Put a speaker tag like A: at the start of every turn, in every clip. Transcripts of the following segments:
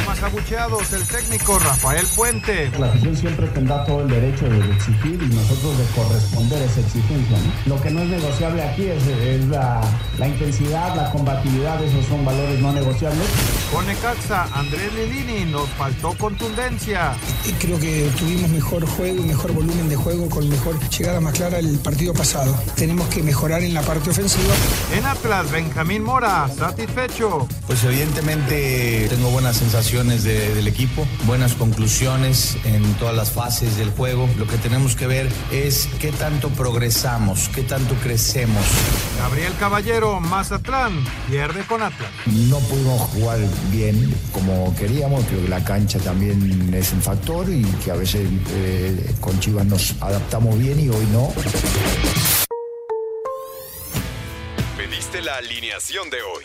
A: Pumas abucheados, el técnico Rafael Puente.
B: La afición siempre tendrá todo el derecho de exigir y nosotros de corresponder a esa exigencia. ¿no? Lo que no es negociable aquí es, es la, la, intensidad, la combatividad, esos son valores no negociables.
A: Con Necaxa, Andrés Lilini nos faltó contundencia.
C: Creo que tuvimos mejor juego y mejor volumen de juego con mejor llegada más clara el partido pasado. Tenemos que mejorar en la parte ofensiva.
A: En Atlas, Benjamín Mora, satisfecho.
D: Pues evidentemente tengo buenas de, del equipo, buenas conclusiones en todas las fases del juego. Lo que tenemos que ver es qué tanto progresamos, qué tanto crecemos.
A: Gabriel Caballero, Mazatlán, pierde con Atlas.
E: No pudimos jugar bien como queríamos, creo que la cancha también es un factor y que a veces eh, con Chivas nos adaptamos bien y hoy no.
F: Pediste la alineación de hoy.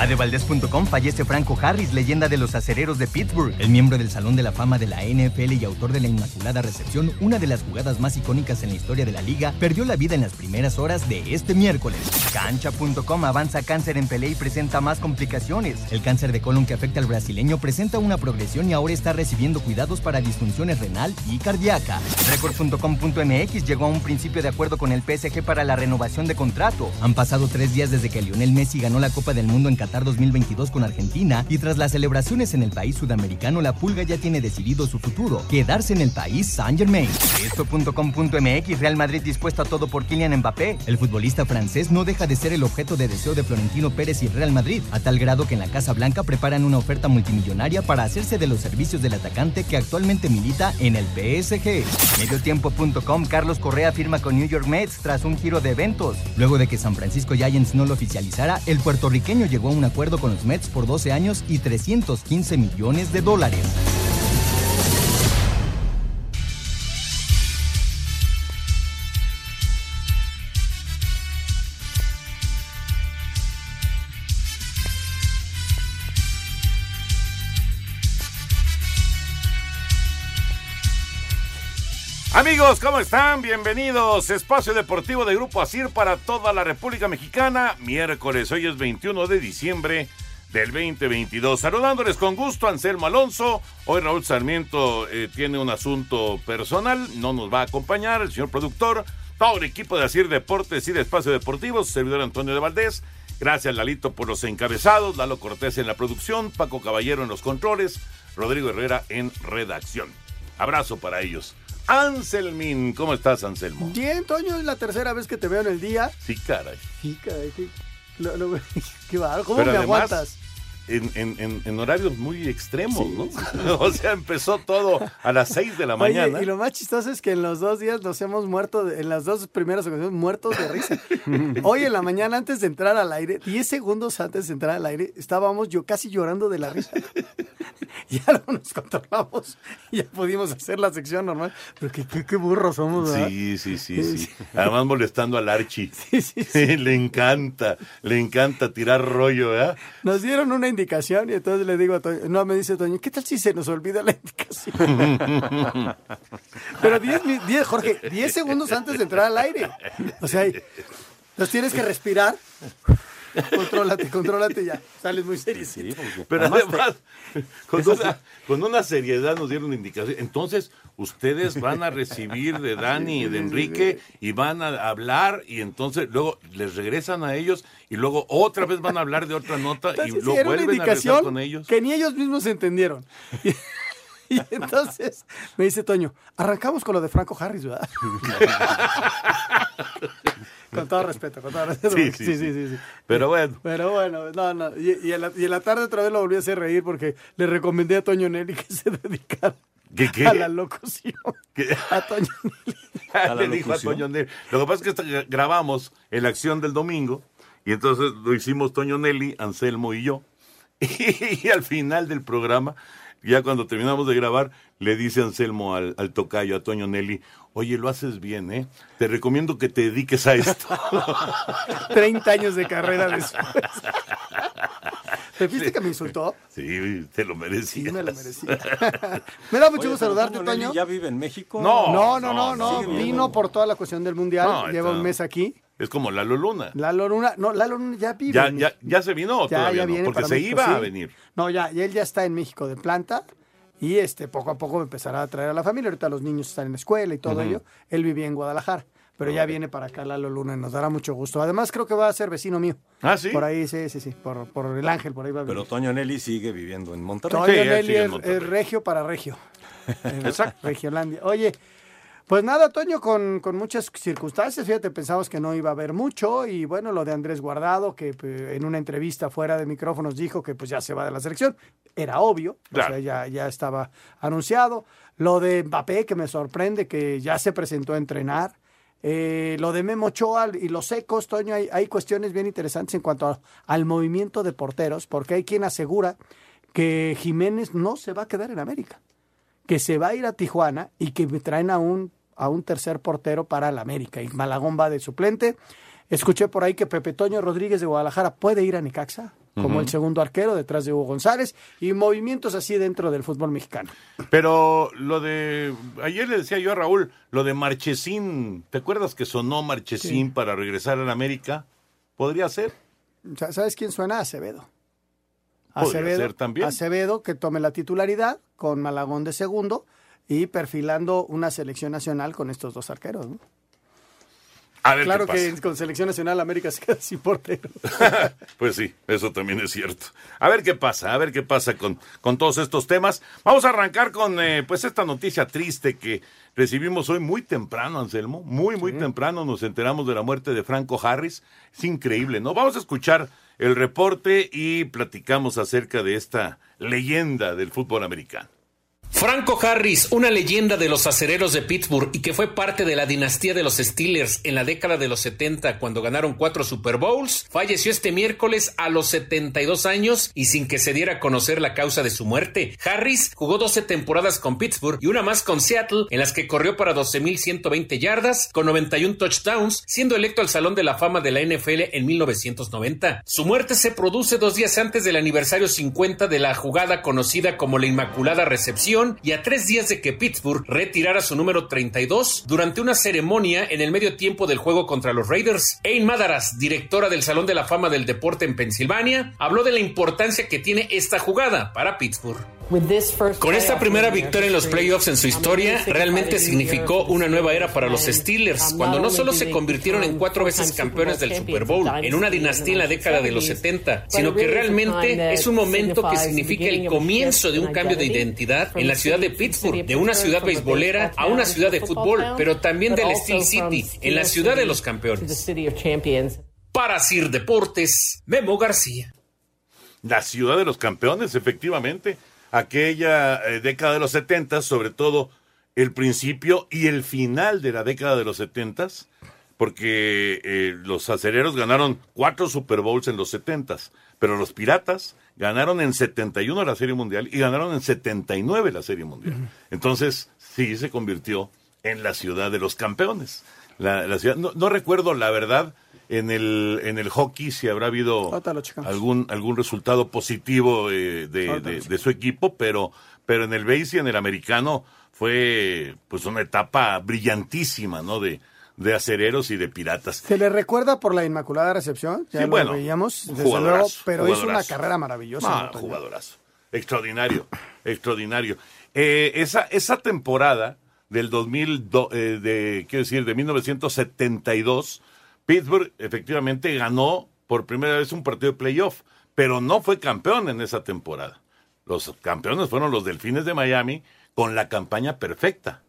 G: Adevaldez.com fallece Franco Harris, leyenda de los acereros de Pittsburgh. El miembro del Salón de la Fama de la NFL y autor de la Inmaculada Recepción, una de las jugadas más icónicas en la historia de la liga, perdió la vida en las primeras horas de este miércoles. Cancha.com avanza cáncer en Pelé y presenta más complicaciones. El cáncer de colon que afecta al brasileño presenta una progresión y ahora está recibiendo cuidados para disfunciones renal y cardíaca. Record.com.mx llegó a un principio de acuerdo con el PSG para la renovación de contrato. Han pasado tres días desde que Lionel Messi ganó la Copa del Mundo en Qatar 2022 con Argentina y tras las celebraciones en el país sudamericano, la Pulga ya tiene decidido su futuro, quedarse en el país Saint Germain. Esto.com.mx Real Madrid dispuesto a todo por Kylian Mbappé. El futbolista francés no deja de ser el objeto de deseo de Florentino Pérez y Real Madrid, a tal grado que en la Casa Blanca preparan una oferta multimillonaria para hacerse de los servicios del atacante que actualmente milita en el PSG. Mediotiempo.com Carlos Correa firma con New York Mets tras un giro de eventos. Luego de que San Francisco Giants no lo oficializara, el puertorriqueño llegó a un acuerdo con los Mets por 12 años y 315 millones de dólares.
H: Amigos, ¿cómo están? Bienvenidos. Espacio Deportivo de Grupo Asir para toda la República Mexicana. Miércoles, hoy es 21 de diciembre del 2022. Saludándoles con gusto, Anselmo Alonso. Hoy Raúl Sarmiento eh, tiene un asunto personal, no nos va a acompañar. El señor productor, todo el equipo de Asir Deportes y de Espacio Deportivo, servidor Antonio de Valdés. Gracias, Lalito, por los encabezados. Lalo Cortés en la producción, Paco Caballero en los controles, Rodrigo Herrera en redacción. Abrazo para ellos. Anselmín, ¿cómo estás, Anselmo?
I: Bien, Toño, es la tercera vez que te veo en el día.
H: Sí, caray.
I: Sí, caray. Lo, lo, qué barro. ¿Cómo Pero me además, aguantas?
H: En, en, en, horarios muy extremos, sí, ¿no? Sí. o sea, empezó todo a las 6 de la
I: Oye,
H: mañana.
I: Y lo más chistoso es que en los dos días nos hemos muerto, de, en las dos primeras ocasiones, muertos de risa. Hoy en la mañana, antes de entrar al aire, 10 segundos antes de entrar al aire, estábamos yo casi llorando de la risa. ya luego nos controlamos ya pudimos hacer la sección normal. Pero qué, qué, qué burros somos, ¿verdad?
H: Sí, sí, sí, sí. Además molestando al Archie. Sí, sí, sí. le encanta, le encanta tirar rollo, ¿verdad?
I: Nos dieron una indicación y entonces le digo a Toño, no, me dice Toño, ¿qué tal si se nos olvida la indicación? Pero 10, 10, Jorge, 10 segundos antes de entrar al aire. O sea, los tienes que respirar. contrólate, contrólate ya. Sales muy serio.
H: Pero además, con, una, con una seriedad nos dieron indicación. Entonces, ustedes van a recibir de Dani y de Enrique y van a hablar y entonces luego les regresan a ellos y luego otra vez van a hablar de otra nota y lo vuelven a regresar con ellos.
I: que ni ellos mismos entendieron. Y, entonces me dice Toño, arrancamos con lo de Franco Harris, ¿verdad? con todo respeto, con todo respeto.
H: Sí,
I: porque-
H: sí, sí. Pero bueno.
I: Pero bueno, no, no. Y, y en la, y en la tarde otra vez lo volví a hacer reír porque le recomendé a Toño Nelly que se dedicara
H: ¿Qué, qué?
I: a la locución. A Toño
H: Le dijo a Toño Nelly. Lo que pasa es que esta- grabamos en la acción del domingo y entonces lo hicimos Toño Nelly, Anselmo y yo. Y, al final del programa, ya cuando terminamos de grabar, le dice Anselmo al, al tocayo, a Toño Nelly, oye, lo haces bien, ¿eh? Te recomiendo que te dediques a esto.
I: 30 años de carrera después. ¿Te viste que me insultó?
H: Sí, te lo merecías.
I: Sí, me lo merecía. Me da mucho gusto saludarte,
J: Toño. ¿Ya vive en México?
I: No, no, no, no. Vino por toda la cuestión del mundial.
H: No,
I: Lleva
H: está-
I: un mes aquí.
H: Es como Lalo Luna.
I: Lalo Luna, no, Lalo Luna ya vive.
H: ¿Ya,
I: en
H: ya, se vino o
I: Ya,
H: todavía
I: ya
H: no?
I: viene
H: Porque se
I: México,
H: iba a
I: sí.
H: venir.
I: No, ya, y él ya está en México de planta y este poco a poco empezará a traer a la familia. Ahorita los niños están en la escuela y todo ello. Él vivía en Guadalajara, pero ya viene para acá Lalo Luna y nos dará mucho gusto. Además creo que va a ser vecino mío.
H: Ah, sí.
I: Por ahí, sí, sí, sí, por, por el Ángel, por ahí va a
J: Pero
I: venir.
J: Toño Nelly sigue viviendo en Monterrey.
I: Toño Nelly es, es regio para regio.
H: Exacto.
I: Regiolandia. Oye, pues nada, Toño, con, con muchas circunstancias, fíjate, pensamos que no iba a haber mucho y bueno, lo de Andrés Guardado, que pues, en una entrevista fuera de micrófonos dijo que pues ya se va de la selección, era obvio,
H: Claro.
I: o sea, ya, ya estaba anunciado. Lo de Mbappé, que me sorprende, que ya se presentó a entrenar. Eh, lo de Memo Ochoa y los secos, Toño, hay, hay cuestiones bien interesantes en cuanto a- al movimiento de porteros, porque hay quien asegura que Jiménez no se va a quedar en América que se va a ir a Tijuana y que me traen a un, a un tercer portero para la América. Y Malagón va de suplente. Escuché por ahí que Pepe Toño Rodríguez de Guadalajara puede ir a Necaxa como el segundo arquero detrás de Hugo González y movimientos así dentro del fútbol mexicano.
H: Pero lo de. Ayer le decía yo a Raúl, lo de Marchesín. ¿Te acuerdas que sonó Marchesín
I: Sí.
H: para regresar a la América? ¿Podría ser?
I: Sa- ¿Sabes quién suena? Acevedo.
H: Podría ser también.
I: Acevedo que tome la titularidad con Malagón de segundo y perfilando una selección nacional con estos dos arqueros. ¿no?
H: A ver
I: claro
H: qué pasa.
I: que con selección nacional América se queda sin portero.
H: Pues sí, eso también es cierto. A ver qué pasa, a ver qué pasa con, con todos estos temas. Vamos a arrancar con eh, pues esta noticia triste que recibimos hoy muy temprano, Anselmo. Muy, muy temprano nos enteramos de la muerte de Franco Harris. Es increíble, ¿no? Vamos a escuchar el reporte y platicamos acerca de esta leyenda del fútbol americano.
K: Franco Harris, una leyenda de los acereros de Pittsburgh y que fue parte de la dinastía de los Steelers en la década de los 70 cuando ganaron cuatro Super Bowls, falleció este miércoles a los 72 años y sin que se diera a conocer la causa de su muerte. Harris jugó 12 temporadas con Pittsburgh y una más con Seattle en las que corrió para 12.120 yardas con 91 touchdowns, siendo electo al Salón de la Fama de la NFL en 1990. Su muerte se produce dos días antes del aniversario 50 de la jugada conocida como la Inmaculada Recepción y a tres días de que Pittsburgh retirara su número 32 durante una ceremonia en el medio tiempo del juego contra los Raiders. Ain Madaras, directora del Salón de la Fama del Deporte en Pensilvania, habló de la importancia que tiene esta jugada para Pittsburgh. Con esta primera victoria en los playoffs en su historia, realmente significó una nueva era para los Steelers, cuando no solo se convirtieron en cuatro veces campeones del Super Bowl, en una dinastía en la década de los 70, sino que realmente es un momento que significa el comienzo de un cambio de identidad en la ciudad de Pittsburgh, de una ciudad beisbolera a una ciudad de fútbol, pero también del Steel City, en la ciudad de los campeones. Para Sir Deportes, Memo García.
H: La ciudad de los campeones, efectivamente. Aquella eh, década de los 70, sobre todo el principio y el final de la década de los 70, porque eh, los acereros ganaron cuatro Super Bowls en los 70, pero los piratas ganaron en 71 la Serie Mundial y ganaron en 79 la Serie Mundial. Entonces, sí se convirtió en la ciudad de los campeones. La, la ciudad, no, no recuerdo la verdad en el, en el hockey si habrá habido algún, algún resultado positivo eh, de, de- su equipo, pero, pero en el base y en el americano fue pues una etapa brillantísima, ¿no? De, de acereros y de piratas.
I: Se le recuerda por la Inmaculada Recepción, ya
H: Sí,
I: lo
H: bueno,
I: veíamos, desde luego, pero hizo una carrera maravillosa.
H: Ah, jugadorazo. Extraordinario, extraordinario. Eh, esa, esa temporada del 2002, eh, de, quiero decir, de 1972, Pittsburgh efectivamente ganó por primera vez un partido de playoff, pero no fue campeón en esa temporada. Los campeones fueron los Delfines de Miami con la campaña perfecta.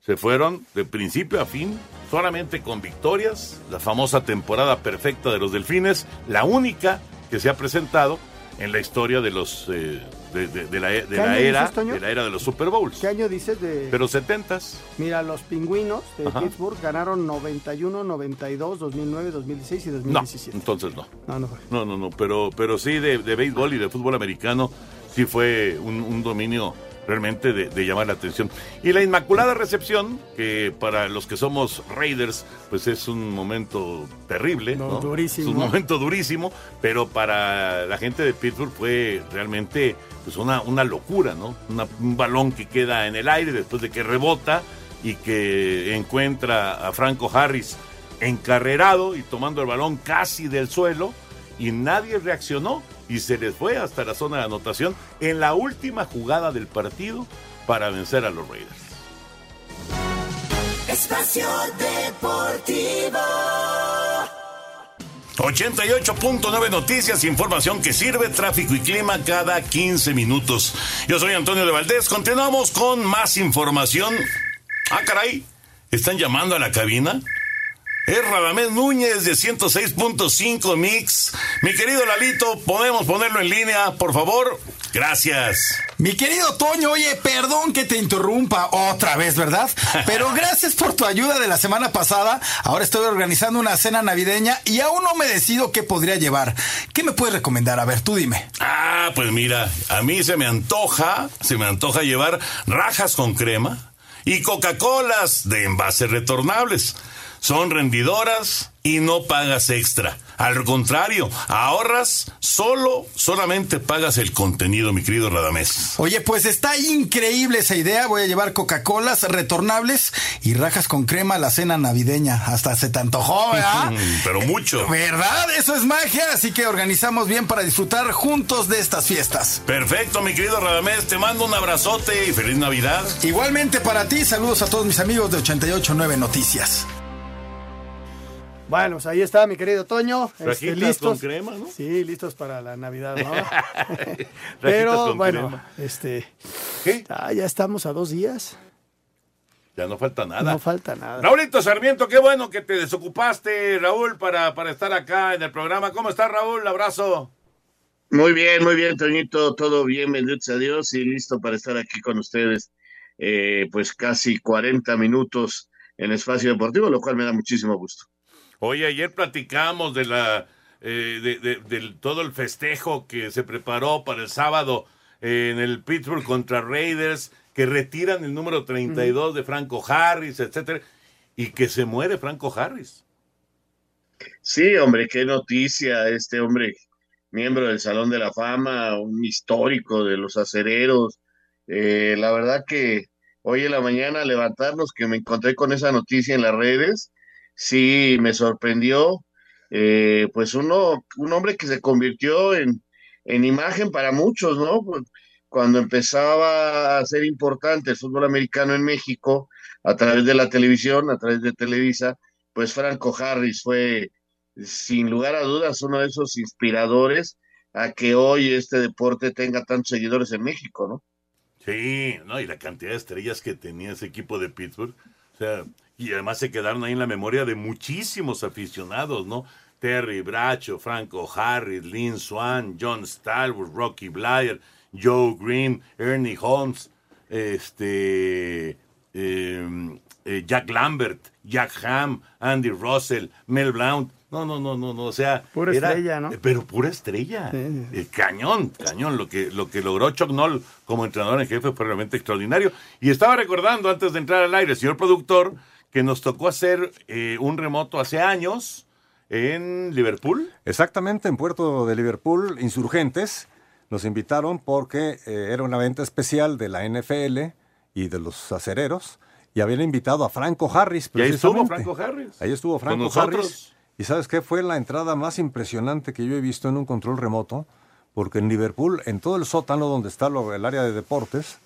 H: Se fueron de principio a fin solamente con victorias, la famosa temporada perfecta de los Delfines, la única que se ha presentado en la historia de los eh, de, de- de la, de
I: ¿Qué
H: la era
I: dices,
H: de la era de los Super Bowls.
I: ¿Qué año dices de...?
H: Pero setentas.
I: Mira, los pingüinos de
H: Ajá.
I: Pittsburgh ganaron 91, 92, 2009, 2016 y
H: No,
I: 2017.
H: entonces no.
I: No, no fue.
H: No, no, no, pero, pero sí de, de béisbol y de fútbol americano sí fue un, un dominio realmente de, de llamar la atención. Y la Inmaculada Recepción, que para los que somos Raiders, pues es un momento terrible,
I: No,
H: ¿no?
I: durísimo.
H: Es un momento durísimo, pero para la gente de Pittsburgh fue realmente pues una, una locura, ¿no? Una- un balón que queda en el aire después de que rebota y que encuentra a Franco Harris encarrerado y tomando el balón casi del suelo y nadie reaccionó y se les fue hasta la zona de anotación en la última jugada del partido para vencer a los Raiders.
L: Espacio Deportivo.
H: 88.9 Noticias, información que sirve, tráfico y clima cada 15 minutos. Yo soy Antonio de Valdés, continuamos con más información. Ah, caray, ¿están llamando a la cabina? Es Radamés Núñez de 106.5 Mix. Mi querido Lalito, ¿podemos ponerlo en línea, por favor? Gracias.
M: Mi querido Toño, oye, perdón que te interrumpa otra vez, ¿verdad? Pero gracias por tu ayuda de la semana pasada. Ahora estoy organizando una cena navideña y aún no me decido qué podría llevar. ¿Qué me puedes recomendar? A ver, tú dime.
H: Ah, pues mira, a mí se me antoja, se me antoja llevar rajas con crema y Coca-Colas de envases retornables. Son rendidoras y no pagas extra. Al contrario, ahorras solo, solamente pagas el contenido, mi querido Radamés.
M: Oye, pues está increíble esa idea. Voy a llevar Coca-Colas retornables y rajas con crema a la cena navideña. Hasta se te antojó, ¿verdad?
H: Pero mucho.
M: ¿Verdad? Eso es magia. Así que organizamos bien para disfrutar juntos de estas fiestas.
H: Perfecto, mi querido Radamés. Te mando un abrazote y feliz Navidad.
M: Igualmente para ti, saludos a todos mis amigos de 889 Noticias.
I: Bueno, pues ahí está mi querido Toño. Este, listos.
H: con crema, ¿no?
I: Sí, listos para la Navidad, ¿no? Pero
H: con
I: bueno,
H: crema.
I: este. ah, ya estamos a dos días.
H: Ya no falta nada.
I: No falta nada.
H: Raulito Sarmiento, qué bueno que te desocupaste, Raúl, para, para estar acá en el programa. ¿Cómo estás, Raúl? Abrazo.
N: Muy bien, muy bien, Toñito, todo bien, benditos a Dios y listo para estar aquí con ustedes, eh, pues casi 40 minutos en Espacio Deportivo, lo cual me da muchísimo gusto.
H: Oye, ayer platicamos de la eh, de, todo el festejo que se preparó para el sábado en el Pittsburgh contra Raiders, que retiran el número 32 de Franco Harris, etcétera, y que se muere Franco Harris.
N: Sí, hombre, qué noticia, este hombre, miembro del Salón de la Fama, un histórico de los acereros. Eh, la verdad que hoy en la mañana levantarnos que me encontré con esa noticia en las redes, sí me sorprendió. Eh, pues uno, un hombre que se convirtió en, en imagen para muchos, ¿no? Pues, Cuando empezaba a ser importante el fútbol americano en México, a través de la televisión, a través de Televisa, pues Franco Harris fue sin lugar a dudas uno de esos inspiradores a que hoy este deporte tenga tantos seguidores en México, ¿no?
H: Sí, no, y la cantidad de estrellas que tenía ese equipo de Pittsburgh. O sea, y además se quedaron ahí en la memoria de muchísimos aficionados, ¿no? Terry Bracho, Franco Harris, Lynn Swan, John Stalwart, Rocky Blyer, Joe Green, Ernie Holmes, este, eh, eh, Jack Lambert, Jack Ham, Andy Russell, Mel Blount. No, no, no, no, no, o sea.
I: Pura estrella, ¿no?
H: Pero pura estrella. Eh, cañón, cañón. Lo que, lo que logró Chuck Noll como entrenador en jefe fue realmente extraordinario. Y estaba recordando antes de entrar al aire, señor productor, que nos tocó hacer eh, un remoto hace años en Liverpool.
J: Exactamente, en Puerto de Liverpool, Insurgentes nos invitaron porque eh, era una venta especial de la NFL y de los acereros y habían invitado a Franco Harris.
H: Y ahí estuvo. Franco Harris.
J: Ahí estuvo
H: Con
J: Franco
H: nosotros.
J: Harris. ¿Y sabes qué? Fue la entrada más impresionante que yo he visto en un control remoto, porque en Liverpool, en todo el sótano donde está lo- el área de deportes,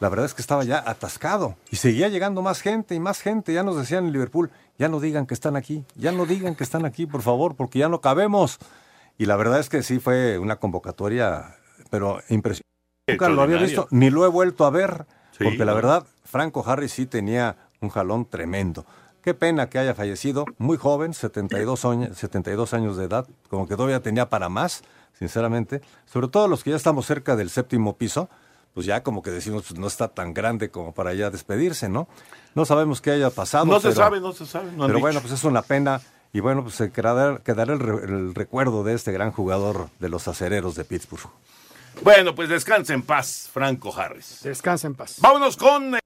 J: la verdad es que estaba ya atascado y seguía llegando más gente y más gente. Ya nos decían en Liverpool, ya no digan que están aquí, ya no digan que están aquí, por favor, porque ya no cabemos. Y la verdad es que sí fue una convocatoria, pero impresionante. Nunca lo había visto, ni lo he vuelto a ver,
H: Sí,
J: porque la verdad, Franco Harris sí tenía un jalón tremendo. Qué pena que haya fallecido, muy joven, 72 años, 72 años de edad, como que todavía tenía para más, sinceramente. Sobre todo los que ya estamos cerca del séptimo piso, pues ya como que decimos, pues no está tan grande como para ya despedirse, ¿no? No sabemos qué haya pasado.
H: No se sabe, no se sabe. no
J: pero
H: dicho.
J: bueno, pues es una pena. Y bueno, pues se quedará, quedará el, re- el recuerdo de este gran jugador de los acereros de Pittsburgh.
H: Bueno, pues descansa en paz, Franco Harris.
I: Descansa en paz.
H: Vámonos con eh,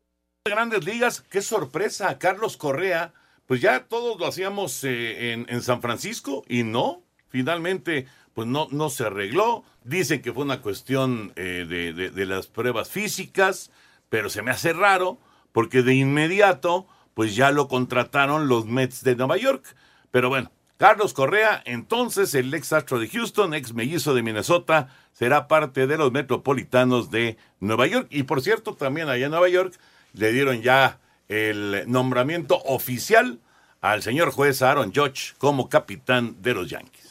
H: Grandes Ligas. Qué sorpresa, Carlos Correa. Pues ya todos lo hacíamos eh, en, en San Francisco y no, finalmente, pues no, no se arregló. Dicen que fue una cuestión eh, de, de- las pruebas físicas, pero se me hace raro porque de inmediato, pues ya lo contrataron los Mets de Nueva York. Pero bueno, Carlos Correa, entonces el ex astro de Houston, ex mellizo de Minnesota, será parte de los metropolitanos de Nueva York. Y por cierto, también allá en Nueva York le dieron ya el nombramiento oficial al señor juez Aaron Judge como capitán de los Yankees.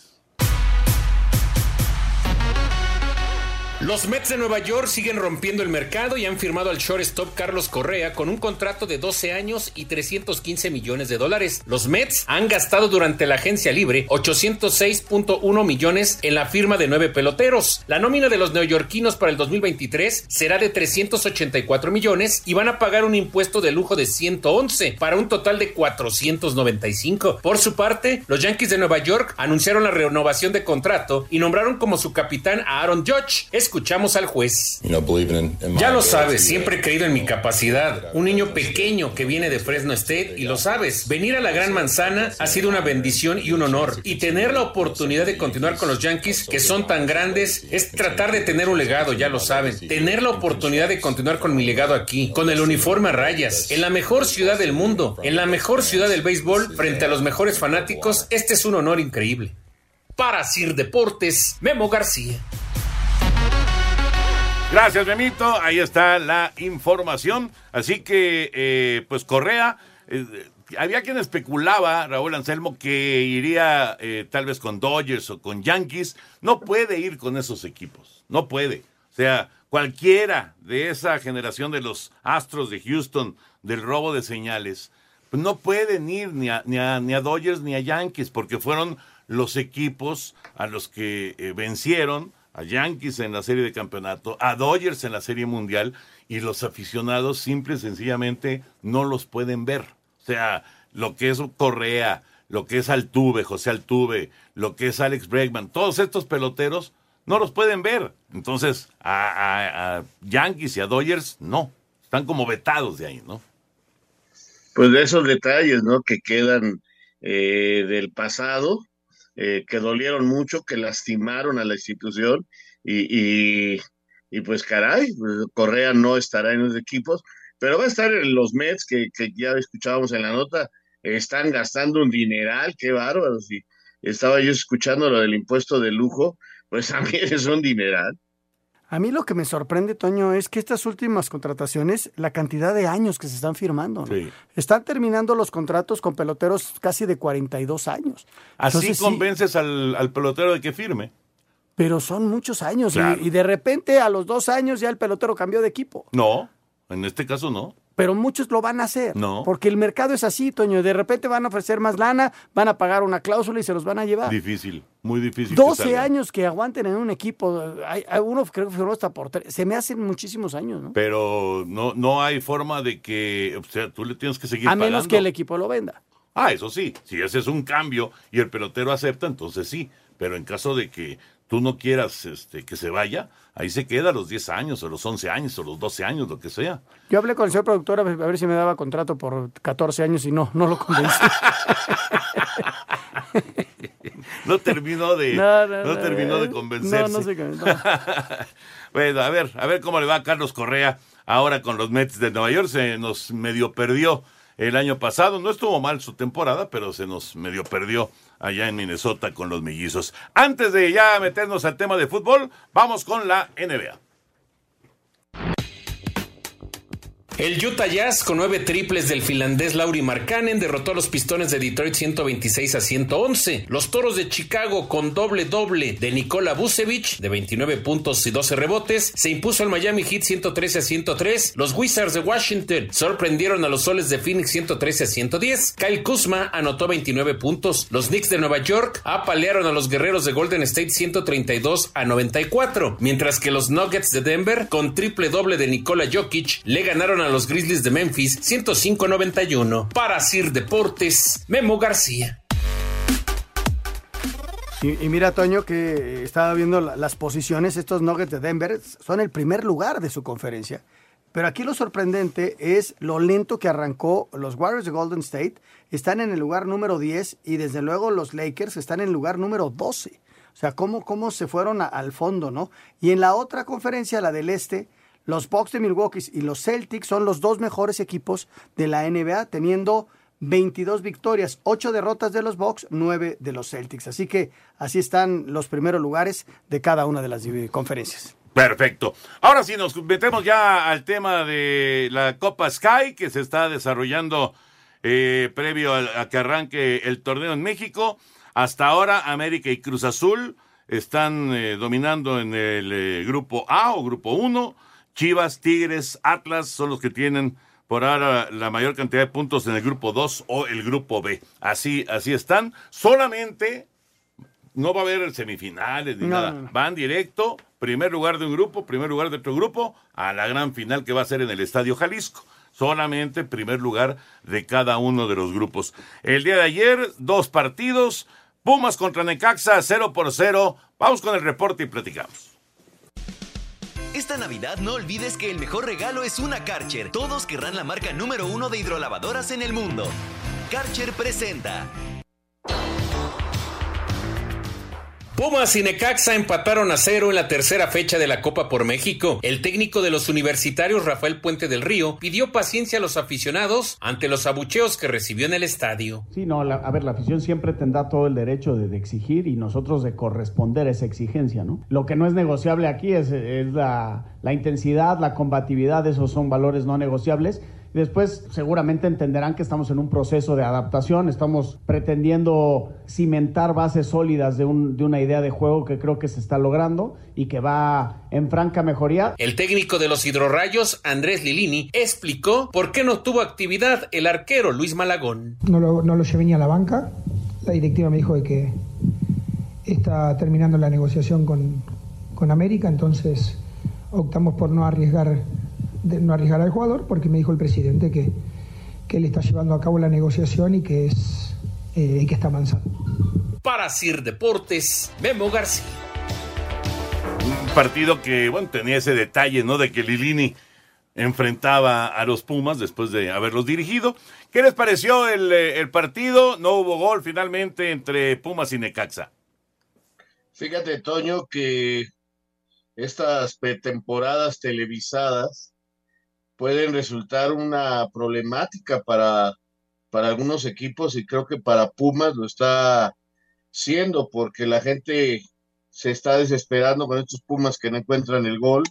K: Los Mets de Nueva York siguen rompiendo el mercado y han firmado al shortstop Carlos Correa con un contrato de 12 años y 315 millones de dólares. Los Mets han gastado durante la agencia libre 806.1 millones en la firma de nueve peloteros. La nómina de los neoyorquinos para el 2023 será de 384 millones y van a pagar un impuesto de lujo de 111 para un total de 495. Por su parte, los Yankees de Nueva York anunciaron la renovación de contrato y nombraron como su capitán a Aaron Judge. Escuchamos al juez. Ya lo sabes, siempre he creído en mi capacidad. Un niño pequeño que viene de Fresno State y lo sabes. Venir a la Gran Manzana ha sido una bendición y un honor. Y tener la oportunidad de continuar con los Yankees, que son tan grandes, es tratar de tener un legado, ya lo saben. Tener la oportunidad de continuar con mi legado aquí, con el uniforme a rayas, en la mejor ciudad del mundo, en la mejor ciudad del béisbol, frente a los mejores fanáticos, este es un honor increíble. Para Sir Deportes, Memo García.
H: Gracias, Memito. Ahí está la información. Así que, eh, pues Correa, eh, había quien especulaba, Raúl Anselmo, que iría eh, tal vez con Dodgers o con Yankees. No puede ir con esos equipos. No puede. O sea, cualquiera de esa generación de los Astros de Houston, del robo de señales, pues no pueden ir ni a, ni a, ni a Dodgers ni a Yankees, porque fueron los equipos a los que eh, vencieron a Yankees en la serie de campeonato, a Dodgers en la serie mundial, y los aficionados simple y sencillamente no los pueden ver. O sea, lo que es Correa, lo que es Altuve, José Altuve, lo que es Alex Bregman, todos estos peloteros no los pueden ver. Entonces, a, Yankees y a Dodgers, no. Están como vetados de ahí, ¿no?
N: Pues de esos detalles, ¿no? Que quedan eh, del pasado, eh, que dolieron mucho, que lastimaron a la institución y, y, pues caray, pues, Correa no estará en los equipos, pero va a estar en los Mets, que, que ya escuchábamos en la nota, están gastando un dineral, qué bárbaros. Y estaba yo escuchando lo del impuesto de lujo, pues también es un dineral.
I: A mí lo que me sorprende, Toño, es que estas últimas contrataciones, la cantidad de años que se están firmando, ¿no? están terminando los contratos con peloteros casi de 42 años.
H: Así
I: Entonces, sí,
H: convences al, al pelotero de que firme.
I: pero son muchos años y- y, de repente a los dos años ya el pelotero cambió de equipo.
H: No, en este caso no.
I: Pero muchos lo van a hacer.
H: No.
I: Porque el mercado es así, Toño. De repente van a ofrecer más lana, van a pagar una cláusula y se los van a llevar.
H: Difícil, muy difícil. que
I: 12
H: salga.
I: años que aguanten en un equipo. Hay, hay uno creo que firmó hasta por tres. Se me hacen muchísimos años, ¿no?
H: Pero no, no hay forma de que, o sea, tú le tienes que seguir
I: A menos que el equipo lo venda.
H: Ah, eso sí, si ese es un cambio y el pelotero acepta, entonces sí. Pero en caso de que tú no quieras este, que se vaya, ahí se queda a los 10 años, o los 11 años, o los 12 años, lo que sea.
I: Yo hablé con el señor productor a ver si me daba contrato por 14 años y no, no lo convencí.
H: No terminó de,
I: No,
H: no,
I: no, no,
H: terminó de convencerse.
I: sé
H: bueno, a ver, a ver cómo le va a Carlos Correa. ahora con los Mets de Nueva York. Se nos medio perdió el año pasado. No estuvo mal su temporada, pero se nos medio perdió allá en Minnesota con los mellizos. Antes de ya meternos al tema de fútbol, vamos con la NBA.
K: El Utah Jazz con nueve triples del finlandés Lauri Markkanen derrotó a los Pistones de Detroit 126 a 111. Los Toros de Chicago con doble doble de Nikola Vucevic de 29 puntos y 12 rebotes se impuso al Miami Heat 113 a 103. Los Wizards de Washington sorprendieron a los Soles de Phoenix 113 a 110. Kyle Kuzma anotó 29 puntos. Los Knicks de Nueva York apalearon a los Guerreros de Golden State 132 a 94, mientras que los Nuggets de Denver con triple doble de Nikola Jokic le ganaron los Grizzlies de Memphis 105-91. Para Sir Deportes, Memo García.
I: Y, mira, Toño, que estaba viendo las posiciones, estos Nuggets de Denver son el primer lugar de su conferencia. Pero aquí lo sorprendente es lo lento que arrancó los Warriors de Golden State. Están en el lugar número 10 y desde luego los Lakers están en el lugar número 12. O sea, cómo, cómo se fueron a, al fondo, ¿no? Y en la otra conferencia, la del Este, los Bucks de Milwaukee y los Celtics son los dos mejores equipos de la NBA, teniendo 22 victorias, 8 derrotas de los Bucks, 9 de los Celtics. Así que así están los primeros lugares de cada una de las conferencias.
H: Perfecto. Ahora sí nos metemos ya al tema de la Copa Sky que se está desarrollando eh, previo a, que arranque el torneo en México. Hasta ahora América y Cruz Azul están eh, dominando en el eh, grupo A o grupo 1. Chivas, Tigres, Atlas son los que tienen por ahora la mayor cantidad de puntos en el grupo 2 o el grupo B. Así, así están. Solamente no va a haber semifinales ni
I: No,
H: nada.
I: no, no.
H: Van directo, primer lugar de un grupo, primer lugar de otro grupo, a la gran final que va a ser en el Estadio Jalisco. Solamente primer lugar de cada uno de los grupos. El día de ayer, dos partidos. Pumas contra Necaxa, 0 por 0. Vamos con el reporte y platicamos.
O: Esta Navidad no olvides que el mejor regalo es una Karcher. Todos querrán la marca número uno de hidrolavadoras en el mundo. Karcher presenta.
K: Pumas y Necaxa empataron a cero en la tercera fecha de la Copa por México. El técnico de los universitarios, Rafael Puente del Río, pidió paciencia a los aficionados ante los abucheos que recibió en el estadio.
B: Sí, no, la- a ver, la afición siempre tendrá todo el derecho de, exigir y nosotros de corresponder a esa exigencia, ¿no? Lo que no es negociable aquí es, es la, la intensidad, la combatividad, esos son valores no negociables. Y después seguramente entenderán que estamos en un proceso de adaptación, estamos pretendiendo cimentar bases sólidas de, un- de una idea de juego que creo que se está logrando y que va en franca mejoría.
K: El técnico de los hidrorrayos, Andrés Lilini, explicó por qué no tuvo actividad el arquero Luis Malagón.
C: No lo, no lo llevé ni a la banca. La directiva me dijo de que está terminando la negociación con, con América, entonces optamos por no arriesgar, de- no arriesgar al jugador, porque me dijo el presidente que, que él está llevando a cabo la negociación y que, es, eh, y que está avanzando.
K: Para Sir Deportes, Memo García.
H: Un partido que, bueno, tenía ese detalle, ¿no? De que Lilini enfrentaba a los Pumas después de haberlos dirigido. ¿Qué les pareció el, eh, el partido? No hubo gol finalmente entre Pumas y Necaxa.
N: Fíjate, Toño, que estas pretemporadas televisadas pueden resultar una problemática para, para algunos equipos y creo que para Pumas lo está siendo porque la gente se está desesperando con estos Pumas que no encuentran el gol,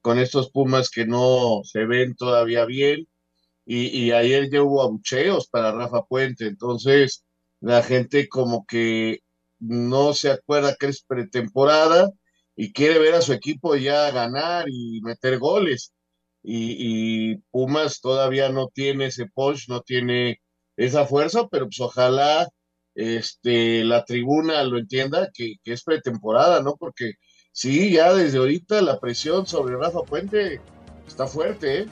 N: con estos Pumas que no se ven todavía bien y, y ayer ya hubo abucheos para Rafa Puente, entonces la gente como que no se acuerda que es pretemporada y quiere ver a su equipo ya ganar y meter goles. Y, Pumas todavía no tiene ese punch, no tiene esa fuerza, pero pues ojalá este, la tribuna lo entienda que, que es pretemporada, ¿no? Porque sí, ya desde ahorita la presión sobre Rafa Puente está fuerte, ¿eh?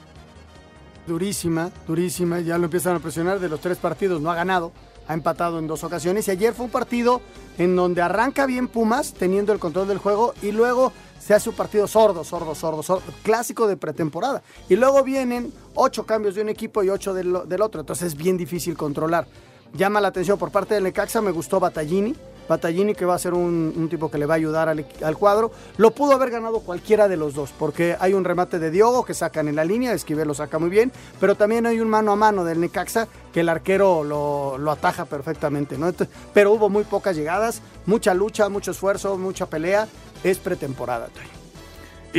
I: Durísima, durísima. Ya lo empiezan a presionar de los tres partidos. No ha ganado. Ha empatado en dos ocasiones. Y ayer fue un partido en donde arranca bien Pumas, teniendo el control del juego. Y luego se hace un partido sordo, sordo, sordo, sordo. Clásico de pretemporada. Y luego vienen ocho cambios de un equipo y ocho del, otro. Entonces es bien difícil controlar. Llama la atención por parte del Necaxa. Me gustó Battaglini. Battaglini, que va a ser un, tipo que le va a ayudar al, al, cuadro. Lo pudo haber ganado cualquiera de los dos, porque hay un remate de Diogo que sacan en la línea, Esquivel lo saca muy bien, pero también hay un mano a mano del Necaxa que el arquero lo, lo ataja perfectamente, ¿no? Pero hubo muy pocas llegadas, mucha lucha, mucho esfuerzo, mucha pelea. Es pretemporada, Toy.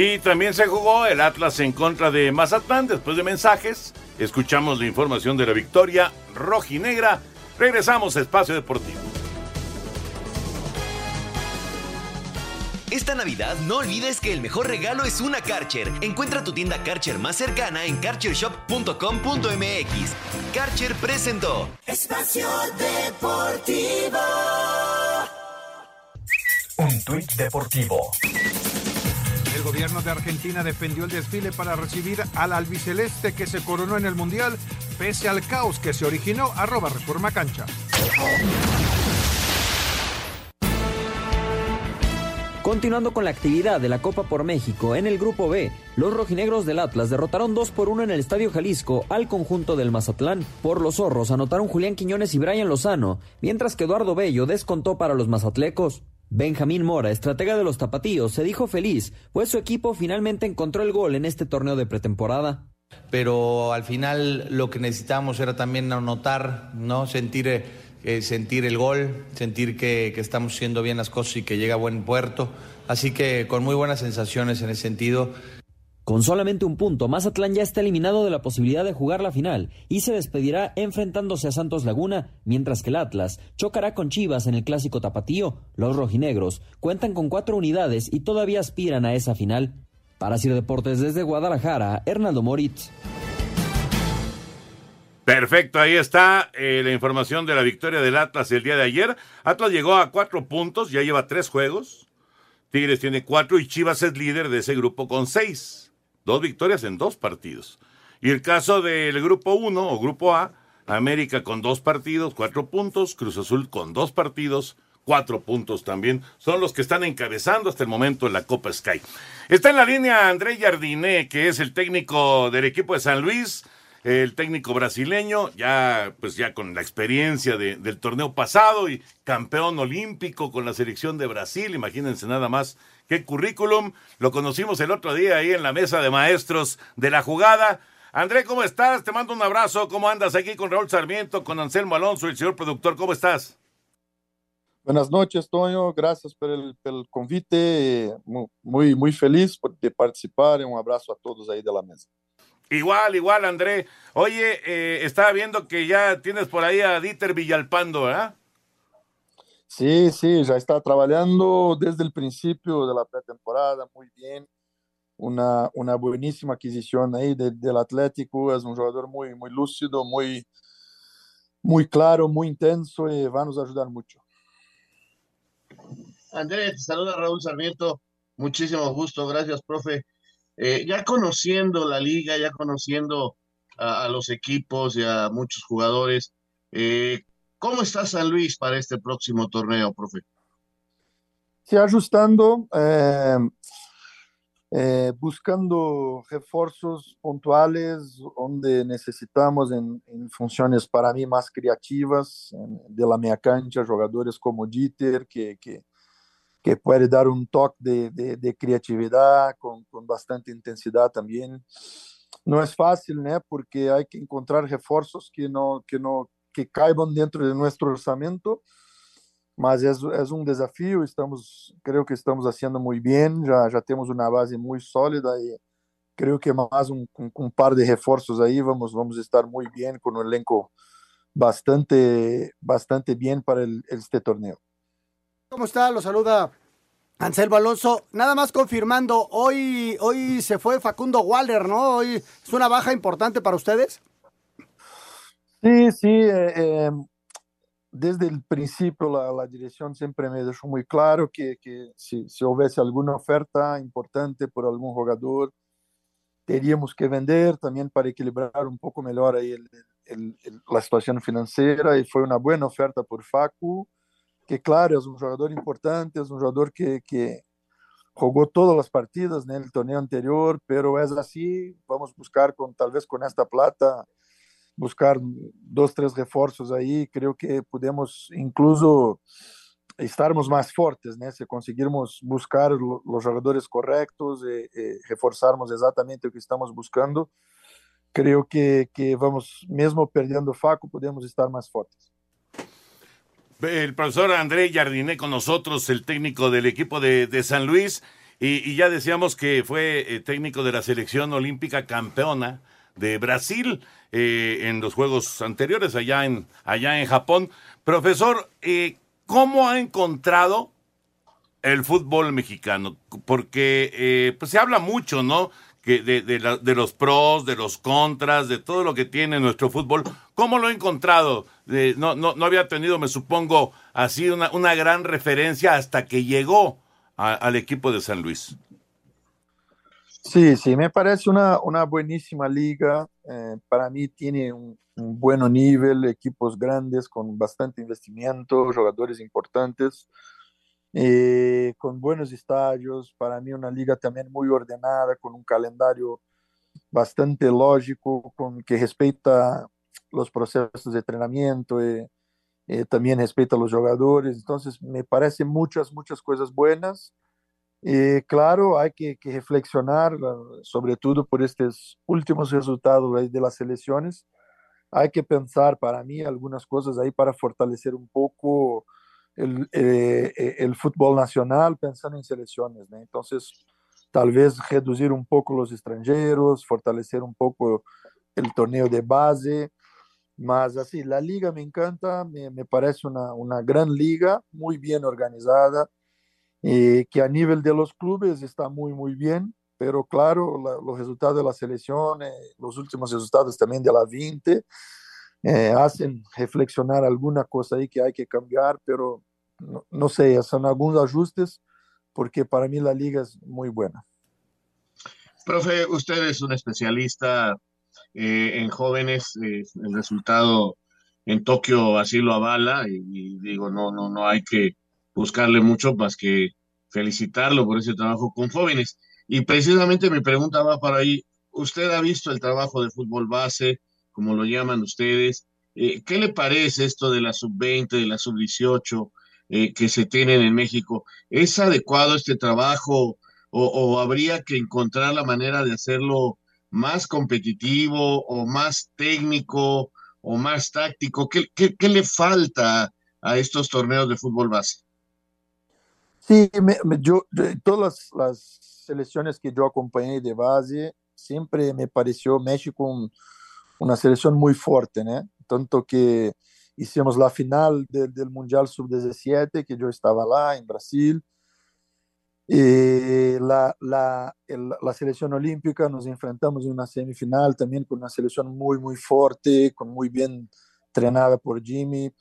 H: Y también se jugó el Atlas en contra de Mazatlán. Después de mensajes, escuchamos la información de la victoria rojinegra. Regresamos a Espacio Deportivo.
O: Esta Navidad no olvides que el mejor regalo es una Karcher. Encuentra tu tienda Karcher más cercana en karchershop.com.mx. Karcher presentó
L: Espacio Deportivo.
P: Tuit deportivo.
A: El gobierno de Argentina defendió el desfile para recibir al albiceleste que se coronó en el Mundial, pese al caos que se originó. Arroba Reforma Cancha.
Q: Continuando con la actividad de la Copa por México, en el Grupo B, los rojinegros del Atlas derrotaron 2 por 1 en el Estadio Jalisco al conjunto del Mazatlán. Por los zorros anotaron Julián Quiñones y Brian Lozano, mientras que Eduardo Bello descontó para los mazatlecos. Benjamín Mora, estratega de los tapatíos, se dijo feliz, pues su equipo finalmente encontró el gol en este torneo de pretemporada.
D: Pero al final lo que necesitamos era también anotar, ¿no? Sentir, eh, sentir el gol, sentir que, que, estamos haciendo bien las cosas y que llega a buen puerto. Así que con muy buenas sensaciones en ese sentido.
Q: Con solamente un punto, Mazatlán ya está eliminado de la posibilidad de jugar la final y se despedirá enfrentándose a Santos Laguna, mientras que el Atlas chocará con Chivas en el clásico tapatío. Los rojinegros cuentan con cuatro unidades y todavía aspiran a esa final. Para Sir Deportes desde Guadalajara, Hernaldo Moritz.
H: Perfecto, ahí está eh, la información de la victoria del Atlas el día de ayer. Atlas llegó a cuatro puntos, ya lleva tres juegos. Tigres tiene cuatro y Chivas es líder de ese grupo con seis. Dos victorias en dos partidos. Y el caso del grupo 1 o grupo A, América con dos partidos, cuatro puntos, Cruz Azul con dos partidos, cuatro puntos también. Son los que están encabezando hasta el momento en la Copa Sky. Está en la línea André Jardiné, que es el técnico del equipo de San Luis, el técnico brasileño, ya pues ya con la experiencia de, del torneo pasado y campeón olímpico con la selección de Brasil, imagínense nada más qué currículum. Lo conocimos el otro día ahí en la mesa de maestros de la jugada. André, ¿cómo estás? Te mando un abrazo. ¿Cómo andas aquí con Raúl Sarmiento, con Anselmo Alonso, el señor productor? ¿Cómo estás?
R: Buenas noches, Toño. Gracias por el, por el convite. Muy, muy feliz de participar. Un abrazo a todos ahí de la mesa.
H: Igual, igual, André. Oye, eh, estaba viendo que ya tienes por ahí a Dieter Villalpando, ¿verdad?
R: Sí, sí, ya está trabajando desde el principio de la pretemporada, muy bien. Una, una buenísima adquisición ahí de, del Atlético, es un jugador muy, muy lúcido, muy, muy claro, muy intenso y va a nos ayudar mucho.
N: Andrés, te saluda Raúl Sarmiento, muchísimo gusto, gracias, profe. Eh, ya conociendo la liga, ya conociendo a, a, los equipos y a muchos jugadores, eh, ¿Cómo está San Luis para este próximo torneo, profe?
R: Sí, ajustando, eh, eh, buscando refuerzos puntuales donde necesitamos en, en, funciones para mí más creativas de la media cancha, jugadores como Dieter, que, que, que puede dar un toque de, de, de creatividad con, con bastante intensidad también. No es fácil, ¿no? Porque hay que encontrar refuerzos que no, que no, que caiban dentro de nuestro orçamento, mas é, é um desafio, estamos, creio que estamos haciendo muy bien, já, já temos uma base muito sólida e creio que mais um, um, um par de reforços aí, vamos, vamos estar muito bem com um elenco bastante, bastante bien para el, este torneo.
I: ¿Cómo está? Lo saluda Anselmo Alonso, nada más confirmando, hoy, hoy se fue Facundo Waller, ¿no? Hoy es una baja importante para ustedes.
R: Sí, sí, eh, eh, desde el principio la, dirección siempre me dejó muy claro que, que si, si, hubiese alguna oferta importante por algún jugador, teníamos que vender también para equilibrar un poco mejor ahí la situación financiera y fue una buena oferta por Facu, que claro, es un jugador importante, es un jugador que, que jugó todas las partidas en el torneo anterior, pero es así, vamos a buscar con tal vez con esta plata buscar dos, tres reforços aí. Creio que podemos incluso estarmos más fuertes, ¿no? Si conseguirmos buscar lo, los jugadores correctos, eh, eh, reforzarmos exactamente lo que estamos buscando, creo que, que vamos, mesmo perdiendo Faco, podemos estar más fuertes.
H: El profesor André Jardiné con nosotros, el técnico del equipo de, de San Luis, y, y, ya decíamos que fue eh, técnico de la selección olímpica campeona de Brasil eh, en los Juegos anteriores allá en, allá en Japón. Profesor, eh, ¿cómo ha encontrado el fútbol mexicano? Porque eh, pues se habla mucho, ¿no? Que de, de, la, de, los pros, de los contras, de todo lo que tiene nuestro fútbol. ¿Cómo lo ha encontrado? no, no, no había tenido, me supongo, así una, una gran referencia hasta que llegó al equipo de San Luis.
R: Sí, sí, me parece una, una buenísima liga. Eh, para mí tiene un, un, buen nivel, equipos grandes con bastante investimento, jugadores importantes, eh, con buenos estadios. Para mí una liga también muy ordenada, con un calendario bastante lógico, con que respeta los procesos de entrenamiento, eh, eh, también respeta a los jugadores. Entonces, me parece muchas, muchas cosas buenas. Eh, claro, hay que, que, reflexionar, sobre todo por estos últimos resultados de las elecciones. Hay que pensar, para mí, algunas cosas ahí para fortalecer un poco el, eh, el fútbol nacional, pensando en selecciones. ¿no? Entonces, tal vez reducir un poco los extranjeros, fortalecer un poco el torneo de base. Más así, la liga me encanta, me, me parece una, una gran liga, muy bien organizada eh, que a nivel de los clubes está muy, muy bien, pero claro, la, los resultados de la selección, eh, los últimos resultados también de la 20, eh, hacen reflexionar alguna cosa ahí que hay que cambiar, pero no, no, sé, son algunos ajustes, porque para mí la liga es muy buena.
N: Profe, usted es un especialista eh, en jóvenes, el resultado en Tokio así lo avala, y, y digo, no, no, no hay que buscarle mucho más que felicitarlo por ese trabajo con jóvenes. Y precisamente mi pregunta va para ahí. Usted ha visto el trabajo de fútbol base, como lo llaman ustedes. Eh, ¿Qué le parece esto de la sub-20, de la sub-18 eh, que se tienen en México? ¿Es adecuado este trabajo o, habría que encontrar la manera de hacerlo más competitivo o más técnico o más táctico? ¿Qué, qué, qué le falta a estos torneos de fútbol base?
R: Sí, me, me, yo, todas las, las, selecciones que yo acompañé de base, siempre me pareció México un, una selección muy fuerte, ¿no? Tanto que hicimos la final de, del Mundial Sub-17, que yo estaba lá en Brasil. Y la, la, el, la selección olímpica nos enfrentamos en una semifinal también con una selección muy, muy fuerte, con muy bien entrenada por Jimmy.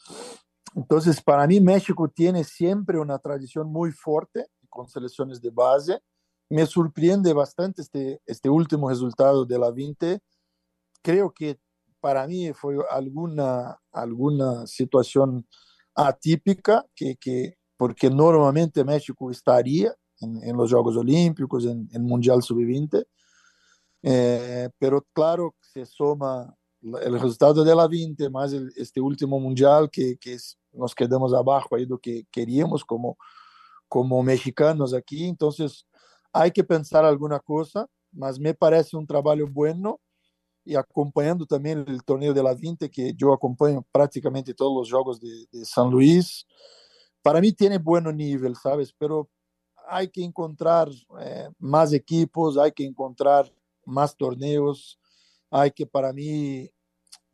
R: Entonces, para mí México tiene siempre una tradición muy fuerte con selecciones de base. Me sorprende bastante este, este último resultado de la 20. Creo que para mí fue alguna, alguna situación atípica, que, que, porque normalmente México estaría en, en los Juegos Olímpicos, en el Mundial Sub-20. Eh, pero claro, se suma el resultado de la 20 más este último mundial que, que nos quedamos abajo ahí do que queríamos como, como mexicanos aquí. Entonces, hay que pensar alguna cosa, mas me parece un trabajo bueno y acompañando también el torneo de la 20, que yo acompaño prácticamente todos los juegos de, de San Luis. Para mí tiene buen nivel, ¿sabes? Pero hay que encontrar eh, más equipos, hay que encontrar más torneos, hay que para mí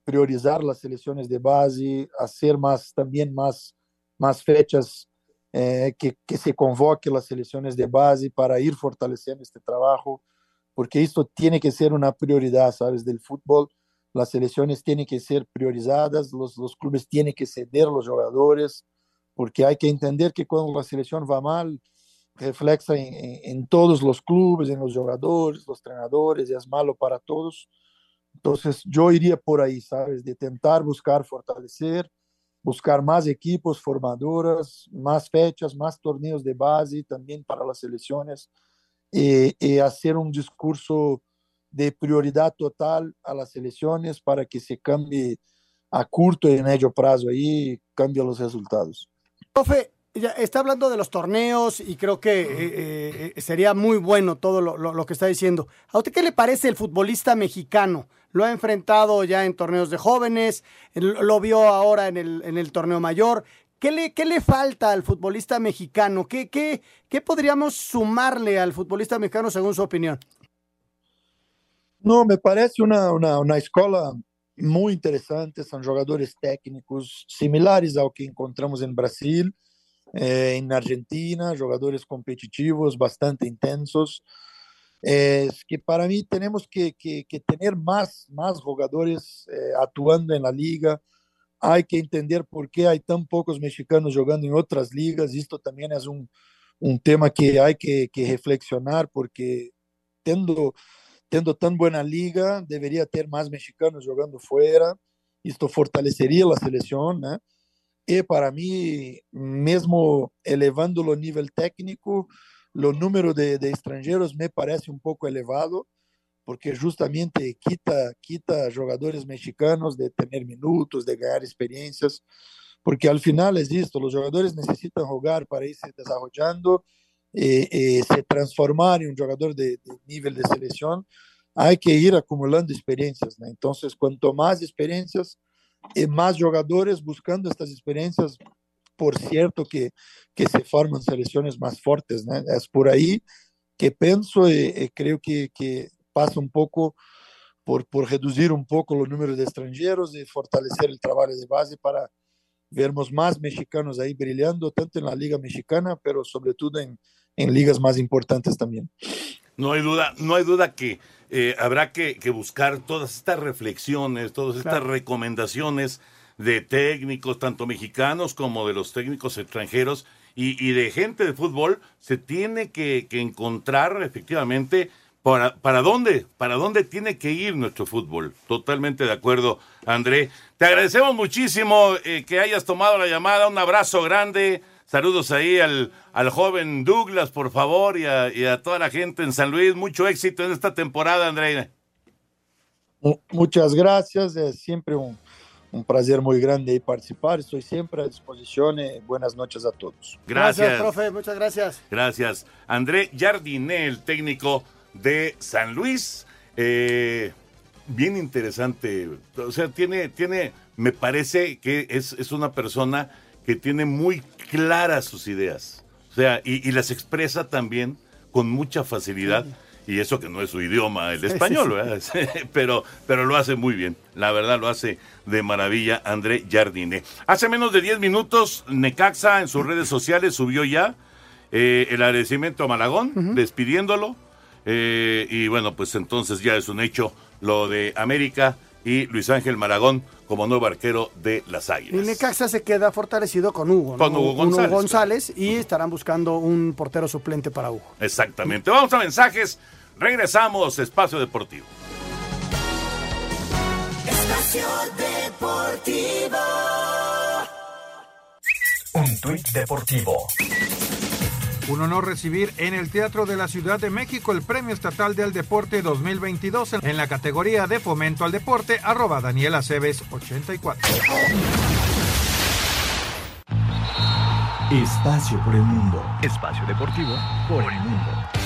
R: priorizar las selecciones de base, hacer más también más, más fechas eh, que, que, se convoque las selecciones de base para ir fortaleciendo este trabajo, porque esto tiene que ser una prioridad, ¿sabes? Del fútbol, las selecciones tienen que ser priorizadas, los, los clubes tienen que ceder los jugadores, porque hay que entender que cuando la selección va mal, refleja en, en, en todos los clubes, en los jugadores, los entrenadores, y es malo para todos. Entonces, yo iría por ahí, ¿sabes? De tentar buscar fortalecer, buscar más equipos formadoras, más fechas, más torneos de base también para las selecciones y, y, hacer un discurso de prioridad total a las selecciones para que se cambie a corto y medio plazo ahí, cambie los resultados.
I: Profe, Ya está hablando de los torneos y creo que eh, eh, sería muy bueno todo lo, lo- lo que está diciendo. ¿A usted qué le parece el futbolista mexicano? Lo ha enfrentado ya en torneos de jóvenes, lo vio ahora en el, en el torneo mayor. ¿Qué le, qué le falta al futbolista mexicano? ¿Qué, qué, ¿Qué podríamos sumarle al futbolista mexicano según su opinión?
R: No, me parece una, una, una escola muy interesante. São jogadores técnicos similares ao que encontramos em Brasil, eh, em Argentina, jogadores competitivos, bastante intensos. Eh, que para mí tenemos que, que, que tener más, más jugadores eh, actuando en la liga. Hay que entender por qué hay tan pocos mexicanos jogando en otras ligas. Esto también es un, un tema que hay que, que reflexionar porque tendo tendo tão buena liga, deveria ter mais mexicanos jogando fora. Isto fortaleceria a seleção, né? E para mim, mesmo elevando o nível técnico, o número de, de estrangeiros me parece um pouco elevado, porque justamente quita quita jogadores mexicanos de ter minutos, de ganhar experiências, porque al final é isto, os jogadores necessitam jogar para ir se desenvolvendo e, e se transformar em um jogador de, de nível de seleção, há que ir acumulando experiências, né? Então, quanto mais experiências e mais jogadores buscando estas experiências, por certo que que se formam seleções mais fortes, né? É por aí que penso e, e creio que que passa um pouco por por reduzir um pouco o número de estrangeiros e fortalecer o trabalho de base para vermos mais mexicanos aí brilhando tanto na liga mexicana, pero sobretudo em em ligas mais importantes também.
H: No hay duda, no hay duda que eh, habrá que, que buscar todas estas reflexiones, todas estas
I: Claro.
H: recomendaciones de técnicos, tanto mexicanos como de los técnicos extranjeros y, y de gente de fútbol. Se tiene que, que encontrar efectivamente para, para dónde, para dónde tiene que ir nuestro fútbol. Totalmente de acuerdo, André. Te agradecemos muchísimo eh, que hayas tomado la llamada. Un abrazo grande. Saludos ahí al, al joven Douglas, por favor, y a, y a toda la gente en San Luis. Mucho éxito en esta temporada, André.
R: Mu- Muchas gracias, es siempre un, un placer muy grande participar. Estoy siempre a disposición y buenas noches a todos.
H: Gracias.
I: profe. Muchas gracias.
H: Gracias. André Jardiné, el técnico de San Luis. Eh, bien interesante. O sea, tiene, tiene, me parece que es, es una persona que tiene muy claras sus ideas. O sea, y, y las expresa también con mucha facilidad. Y eso que no es su idioma, el
S: sí,
H: español,
S: sí.
H: ¿verdad? pero, pero lo hace muy bien. La verdad lo hace de maravilla André Jardine. Hace menos de 10 minutos, Necaxa en sus redes sociales subió ya eh, el agradecimiento a Malagón, despidiéndolo. Eh, y bueno, pues entonces ya es un hecho lo de América y Luis Ángel Maragón como nuevo arquero de las
I: Y
H: Águilas.
I: Necaxa se queda fortalecido con Hugo. ¿no?
H: Con Hugo González.
I: González y estarán buscando un portero suplente para Hugo.
H: Exactamente. Vamos a mensajes. Regresamos, Espacio Deportivo.
L: Espacio Deportivo.
P: Un tuit deportivo.
A: Un honor recibir en el Teatro de la Ciudad de México el Premio Estatal del Deporte 2022 en la categoría de Fomento al Deporte, arroba Daniela Cebes 84.
P: Espacio por el mundo. Espacio deportivo por el mundo.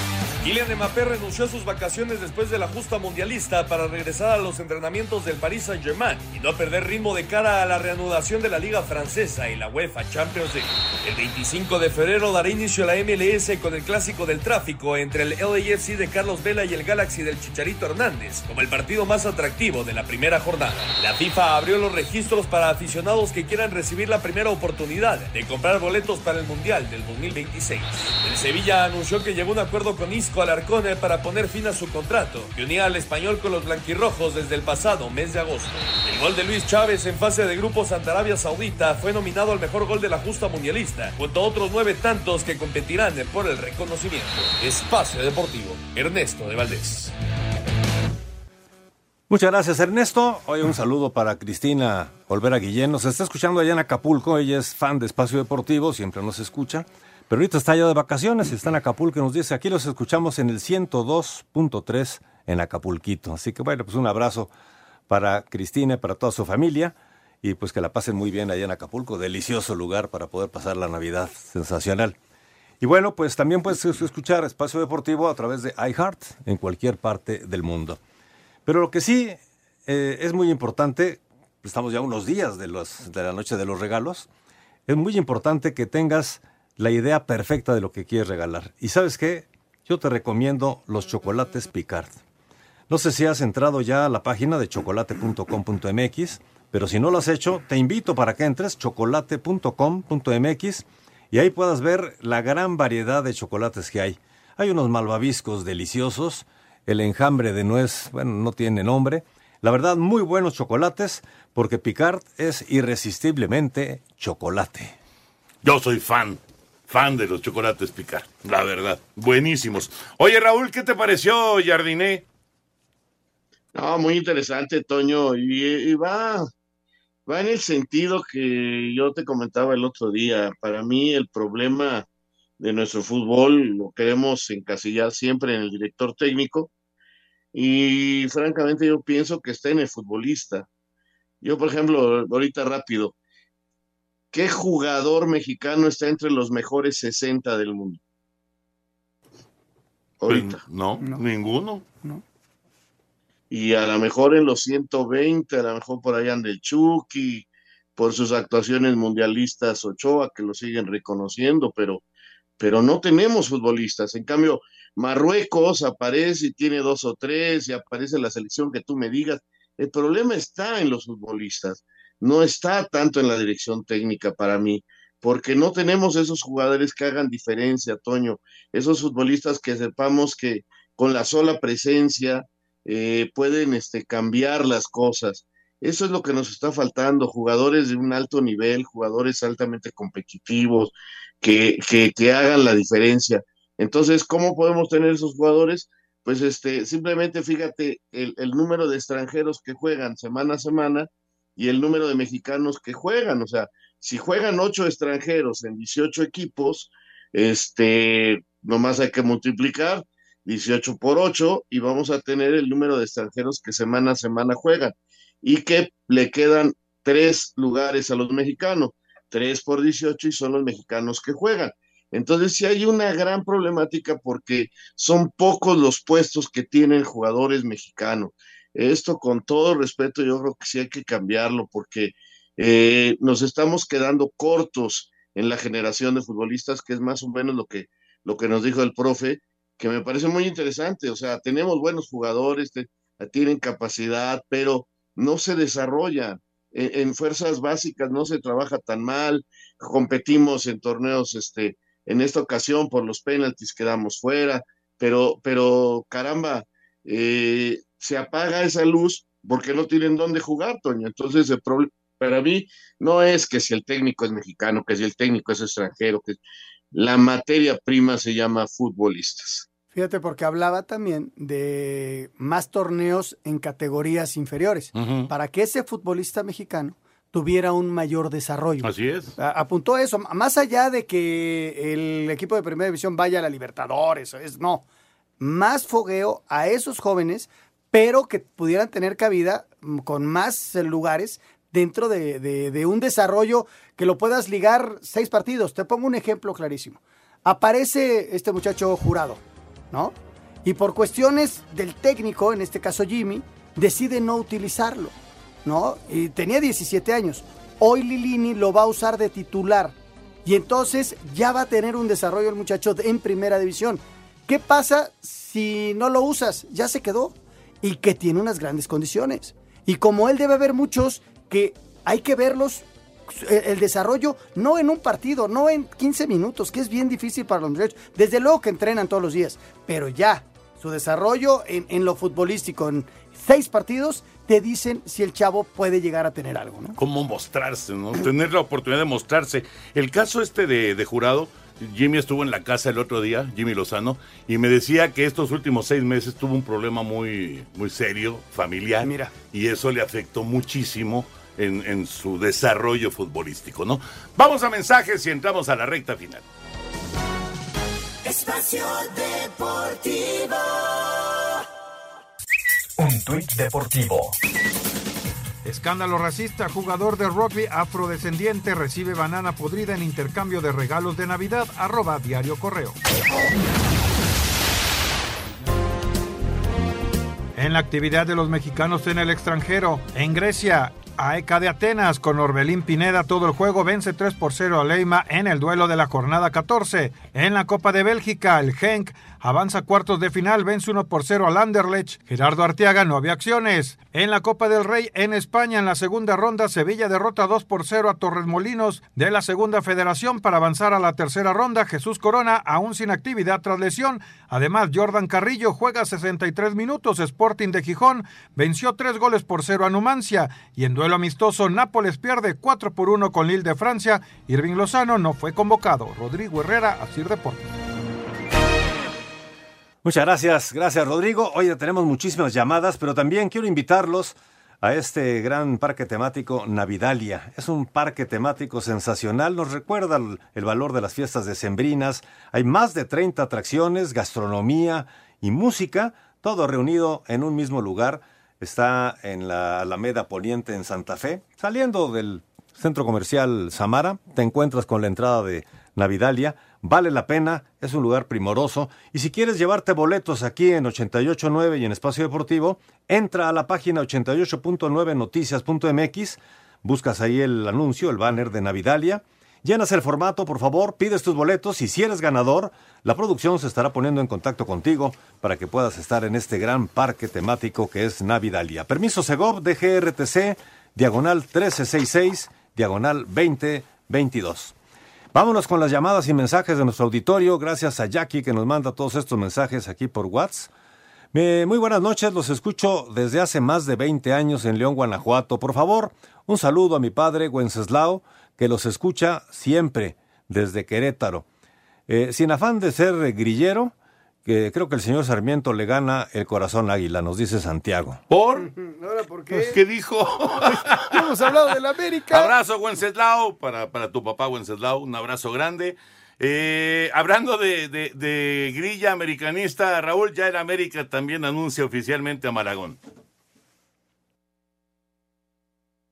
S: Kylian Mbappé renunció a sus vacaciones después de la justa mundialista para regresar a los entrenamientos del Paris Saint-Germain y no perder ritmo de cara a la reanudación de la Liga Francesa y la UEFA Champions League. El 25 de febrero dará inicio la MLS con el clásico del tráfico entre el LAFC de Carlos Vela y el Galaxy del Chicharito Hernández como el partido más atractivo de la primera jornada. La FIFA abrió los registros para aficionados que quieran recibir la primera oportunidad de comprar boletos para el Mundial del 2026. El Sevilla anunció que llegó a un acuerdo con Isco Alarcón eh, para poner fin a su contrato, que unía al español con los blanquirrojos desde el pasado mes de agosto. El gol de Luis Chávez en fase de grupos ante Arabia Saudita fue nominado al mejor gol de la justa mundialista, junto a otros nueve tantos que competirán eh, por el reconocimiento. Espacio Deportivo, Ernesto de Valdés.
J: Muchas gracias, Ernesto. Hoy un saludo para Cristina Olvera Guillén. Nos está escuchando allá en Acapulco. Ella es fan de Espacio Deportivo, siempre nos escucha. Pero ahorita está allá de vacaciones, está en Acapulco y nos dice, aquí los escuchamos en el 102.3 en Acapulquito. Así que bueno, pues un abrazo para Cristina y para toda su familia. y pues que la pasen muy bien allá en Acapulco, delicioso lugar para poder pasar la Navidad, sensacional. Y bueno, pues también puedes escuchar Espacio Deportivo a través de iHeart en cualquier parte del mundo. Pero lo que sí eh, es muy importante, estamos ya unos días de, los, de la noche de los regalos, es muy importante que tengas la idea perfecta de lo que quieres regalar. Y sabes qué, yo te recomiendo los chocolates Picard. No sé si has entrado ya a la página de chocolate.com.mx, pero si no lo has hecho, te invito para que entres chocolate.com.mx y ahí puedas ver la gran variedad de chocolates que hay. Hay unos malvaviscos deliciosos, el enjambre de nuez, bueno, no tiene nombre. La verdad, muy buenos chocolates, porque Picard es irresistiblemente chocolate.
H: Yo soy fan, fan de los chocolates Picard, la verdad, buenísimos. Oye, Raúl, ¿qué te pareció, Jardiné?
N: No, muy interesante, Toño, y, y va, va en el sentido que yo te comentaba el otro día. Para mí el problema de nuestro fútbol lo queremos encasillar siempre en el director técnico y francamente yo pienso que está en el futbolista. Yo, por ejemplo, ahorita rápido, ¿qué jugador mexicano está entre los mejores 60 del mundo?
H: Ahorita. Pues, no, ninguno.
I: No.
N: Y a lo mejor en los 120, a lo mejor por ahí anda el Chucky, por sus actuaciones mundialistas Ochoa, que lo siguen reconociendo, pero, pero no tenemos futbolistas. En cambio, Marruecos aparece y tiene dos o tres, y aparece la selección que tú me digas. El problema está en los futbolistas, no está tanto en la dirección técnica para mí, porque no tenemos esos jugadores que hagan diferencia, Toño, esos futbolistas que sepamos que con la sola presencia eh, pueden este, cambiar las cosas. Eso es lo que nos está faltando, jugadores de un alto nivel, jugadores altamente competitivos, que, que, que hagan la diferencia. Entonces, ¿cómo podemos tener esos jugadores? Pues este, simplemente fíjate el, el, número de extranjeros que juegan semana a semana y el número de mexicanos que juegan. O sea, si juegan ocho extranjeros en 18 equipos, este, nomás hay que multiplicar 18 por 8 y vamos a tener el número de extranjeros que semana a semana juegan y que le quedan tres lugares a los mexicanos, tres por 18 y son los mexicanos que juegan. Entonces sí hay una gran problemática porque son pocos los puestos que tienen jugadores mexicanos. Esto con todo respeto yo creo que sí hay que cambiarlo porque eh, nos estamos quedando cortos en la generación de futbolistas, que es más o menos lo que, lo que nos dijo el profe, que me parece muy interesante. O sea, tenemos buenos jugadores, tienen capacidad, pero no se desarrolla. En, en, fuerzas básicas no se trabaja tan mal, competimos en torneos este, en esta ocasión por los penaltis quedamos fuera, pero, pero caramba, eh, se apaga esa luz porque no tienen dónde jugar, Toño. Entonces, el problema para mí no es que si el técnico es mexicano, que si el técnico es extranjero, que la materia prima se llama futbolistas.
I: Fíjate, porque hablaba también de más torneos en categorías inferiores, uh -huh. para que ese futbolista mexicano tuviera un mayor desarrollo.
H: Así es.
I: Apuntó eso, más allá de que el equipo de primera división vaya a la Libertadores, es no, más fogueo a esos jóvenes, pero que pudieran tener cabida con más lugares dentro de, de, de un desarrollo que lo puedas ligar seis partidos. Te pongo un ejemplo clarísimo. Aparece este muchacho jurado, ¿no? Y por cuestiones del técnico, en este caso Jimmy, decide no utilizarlo. ¿no? Y tenía 17 años. Hoy Lilini lo va a usar de titular. Y entonces ya va a tener un desarrollo el muchacho en primera división. ¿Qué pasa si no lo usas? Ya se quedó. Y que tiene unas grandes condiciones. Y como él debe haber muchos que hay que verlos, el desarrollo no en un partido, no en 15 minutos, que es bien difícil para los muchachos. Desde luego que entrenan todos los días, pero ya su desarrollo en, lo futbolístico, en seis partidos, te dicen si el chavo puede llegar a tener algo, ¿no?
H: Cómo mostrarse, ¿no? Tener la oportunidad de mostrarse. El caso este de, jurado, Jimmy estuvo en la casa el otro día, Jimmy Lozano, y me decía que estos últimos seis meses tuvo un problema muy, muy serio, familiar.
I: Mira.
H: Y eso le afectó muchísimo en, en su desarrollo futbolístico, ¿no? Vamos a mensajes y entramos a la recta final.
L: Espacio Deportivo.
P: Un tuit deportivo.
A: Escándalo racista, jugador de rugby afrodescendiente recibe banana podrida en intercambio de regalos de Navidad, arroba diario correo. En la actividad de los mexicanos en el extranjero, en Grecia, AECA de Atenas con Orbelín Pineda todo el juego vence 3 por 0 a Leima en el duelo de la jornada 14. En la Copa de Bélgica, el Genk avanza a cuartos de final, vence 1 por 0 al Anderlecht. Gerardo Arteaga no había acciones. En la Copa del Rey en España, en la segunda ronda, Sevilla derrota 2 por 0 a Torres Molinos de la segunda federación para avanzar a la tercera ronda. Jesús Corona aún sin actividad tras lesión. Además, Jordan Carrillo juega 63 minutos. Sporting de Gijón venció 3 goles por 0 a Numancia. Y en duelo amistoso, Nápoles pierde 4 por 1 con Lille de Francia. Irving Lozano no fue convocado. Rodrigo Herrera, Asir Deportes.
J: Muchas gracias, gracias Rodrigo. Hoy tenemos muchísimas llamadas, pero también quiero invitarlos a este gran parque temático Navidalia. Es un parque temático sensacional, nos recuerda el, valor de las fiestas decembrinas. Hay más de 30 atracciones, gastronomía y música, todo reunido en un mismo lugar. Está en la Alameda Poniente en Santa Fe. Saliendo del centro comercial Samara, te encuentras con la entrada de Navidalia. Vale la pena, es un lugar primoroso. Y si quieres llevarte boletos aquí en 889 y en Espacio Deportivo, entra a la página 88.9noticias.mx, buscas ahí el anuncio, el banner de Navidalia. Llenas el formato, por favor, pides tus boletos y si eres ganador, la producción se estará poniendo en contacto contigo para que puedas estar en este gran parque temático que es Navidalia. Permiso Segov, DGRTC, diagonal 1366, diagonal 2022. Vámonos con las llamadas y mensajes de nuestro auditorio. Gracias a Jackie que nos manda todos estos mensajes aquí por WhatsApp. Me- muy buenas noches, los escucho desde hace más de 20 años en León, Guanajuato. Por favor, un saludo a mi padre Wenceslao, que los escucha siempre desde Querétaro. Eh, sin afán de ser grillero, que creo que el señor Sarmiento le gana el corazón águila, nos dice Santiago.
H: ¿Por?
I: ¿Ahora por qué?
H: Pues, ¿Qué dijo?
I: Hemos hablado del América.
H: Abrazo, Wenceslao, para, para tu papá, Wenceslao, un abrazo grande. Eh, hablando de, de- de grilla americanista, Raúl, ya el América también anuncia oficialmente a Malagón.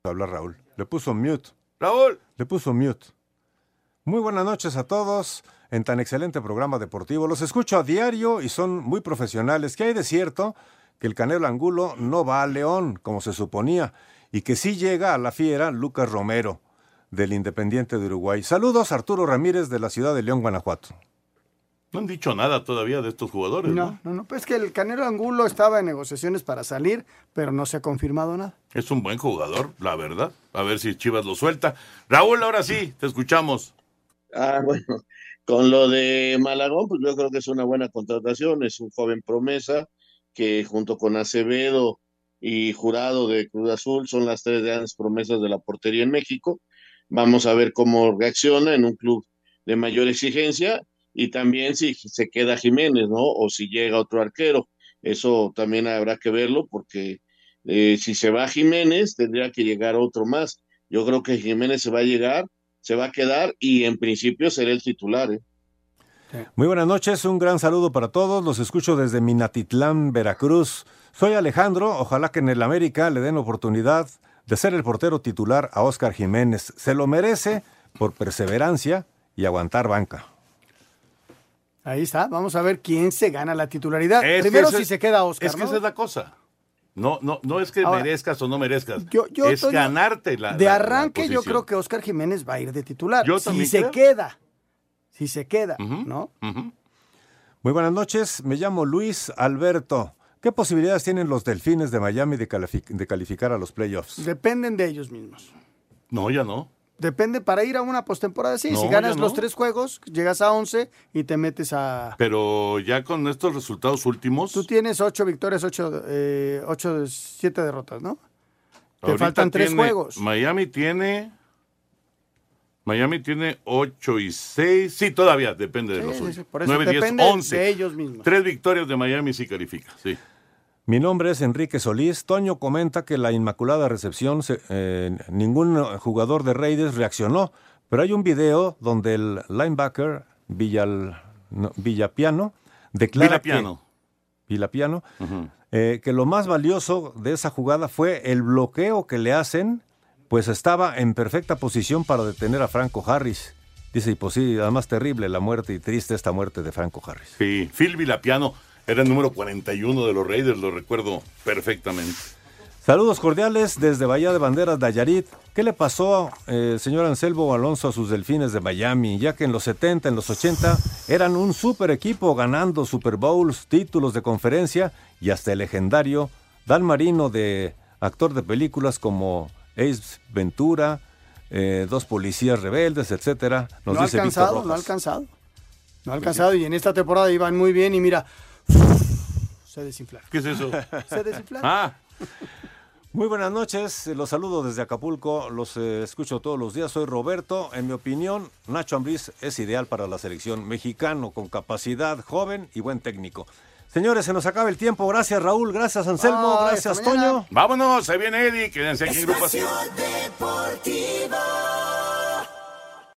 J: Habla Raúl. Le puso mute.
H: Raúl.
J: Le puso mute. Muy buenas noches a todos en tan excelente programa deportivo. Los escucho a diario y son muy profesionales. ¿Qué hay de cierto? Que el Canelo Angulo no va a León, como se suponía, y que sí llega a la fiera Lucas Romero, del Independiente de Uruguay. Saludos, Arturo Ramírez, de la ciudad de León, Guanajuato.
H: No han dicho nada todavía de estos jugadores, ¿no?
I: No, no, no, pues que el Canelo Angulo estaba en negociaciones para salir, pero no se ha confirmado nada.
H: Es un buen jugador, la verdad. A ver si Chivas lo suelta. Raúl, ahora sí, te escuchamos.
N: Ah, bueno, con lo de Malagón, pues yo creo que es una buena contratación, es un joven promesa que junto con Acevedo y Jurado de Cruz Azul son las tres grandes promesas de la portería en México. Vamos a ver cómo reacciona en un club de mayor exigencia y también si se queda Jiménez, ¿no? O si llega otro arquero. Eso también habrá que verlo porque eh, si se va Jiménez tendría que llegar otro más. Yo creo que Jiménez se va a llegar, se va a quedar y en principio será el titular. ¿eh?
J: Muy buenas noches, un gran saludo para todos. Los escucho desde Minatitlán, Veracruz. Soy Alejandro, ojalá que en el América le den oportunidad de ser el portero titular a Óscar Jiménez. Se lo merece por perseverancia y aguantar banca.
I: Ahí está, vamos a ver quién se gana la titularidad.
H: Es
I: Primero si
H: es-
I: se queda Oscar,
H: Es que
I: ¿no?
H: esa es la cosa. No, no, no es que
I: Ahora,
H: merezcas o no merezcas.
I: Yo, yo,
H: es
I: Toño,
H: ganarte la.
I: De
H: la- la
I: arranque, yo creo que Oscar Jiménez va a ir de titular.
H: Yo
I: si se
H: creo.
I: queda, si se queda, ¿no?
J: Muy buenas noches, me llamo Luis Alberto. ¿Qué posibilidades tienen los Delfines de Miami de calificar a los playoffs?
I: Dependen de ellos mismos.
H: No, ya no.
I: Depende para ir a una postemporada, sí.
H: No,
I: si ganas
H: ya
I: los
H: no.
I: tres juegos, llegas a 11 y te metes a...
H: Pero ya con estos resultados últimos.
I: Tú tienes ocho victorias, ocho, eh, ocho siete derrotas, ¿no? Te faltan tres
H: tiene-
I: juegos.
H: Miami tiene. Miami tiene 8 y 6. Sí, todavía depende de
I: Sí,
H: los
I: sí, sí, por eso
H: 9, 10,
I: depende
H: 11.
I: de ellos mismos.
H: Tres victorias de Miami sí califica, sí.
J: Mi nombre es Enrique Solís. Toño comenta que la Inmaculada Recepción, se- eh, ningún jugador de Raiders reaccionó, pero hay un video donde el linebacker Villal, no, Villapiano declara
H: Villapiano.
J: que- Villapiano, eh, que lo más valioso de esa jugada fue el bloqueo que le hacen, pues estaba en perfecta posición para detener a Franco Harris. Dice, y pues sí, además terrible la muerte y triste esta muerte de Franco Harris.
H: Sí, Phil Vilapiano era el número 41 de los Raiders, lo recuerdo perfectamente.
J: Saludos cordiales desde Bahía de Banderas, Nayarit. ¿Qué le pasó, eh, señor Anselmo Alonso, a sus delfines de Miami? Ya que en los 70, en los 80, eran un super equipo ganando Super Bowls, títulos de conferencia y hasta el legendario Dan Marino de actor de películas como Ace Ventura, eh, Dos Policías Rebeldes, etcétera. Nos
I: no ha
J: dice
I: alcanzado, no ha alcanzado. No ha alcanzado y en esta temporada iban muy bien y mira, se desinflaron.
H: ¿Qué es eso?
I: Se desinflaron.
H: Ah,
J: Muy buenas noches, los saludo desde Acapulco, los eh, escucho todos los días, soy Roberto. En mi opinión, Nacho Ambriz es ideal para la selección mexicano, con capacidad, joven y buen técnico. Señores, se nos acaba el tiempo. Gracias Raúl, gracias Anselmo, gracias. Toño.
H: vámonos, se viene Eddie, quédense aquí en Grupo
L: Deportivo.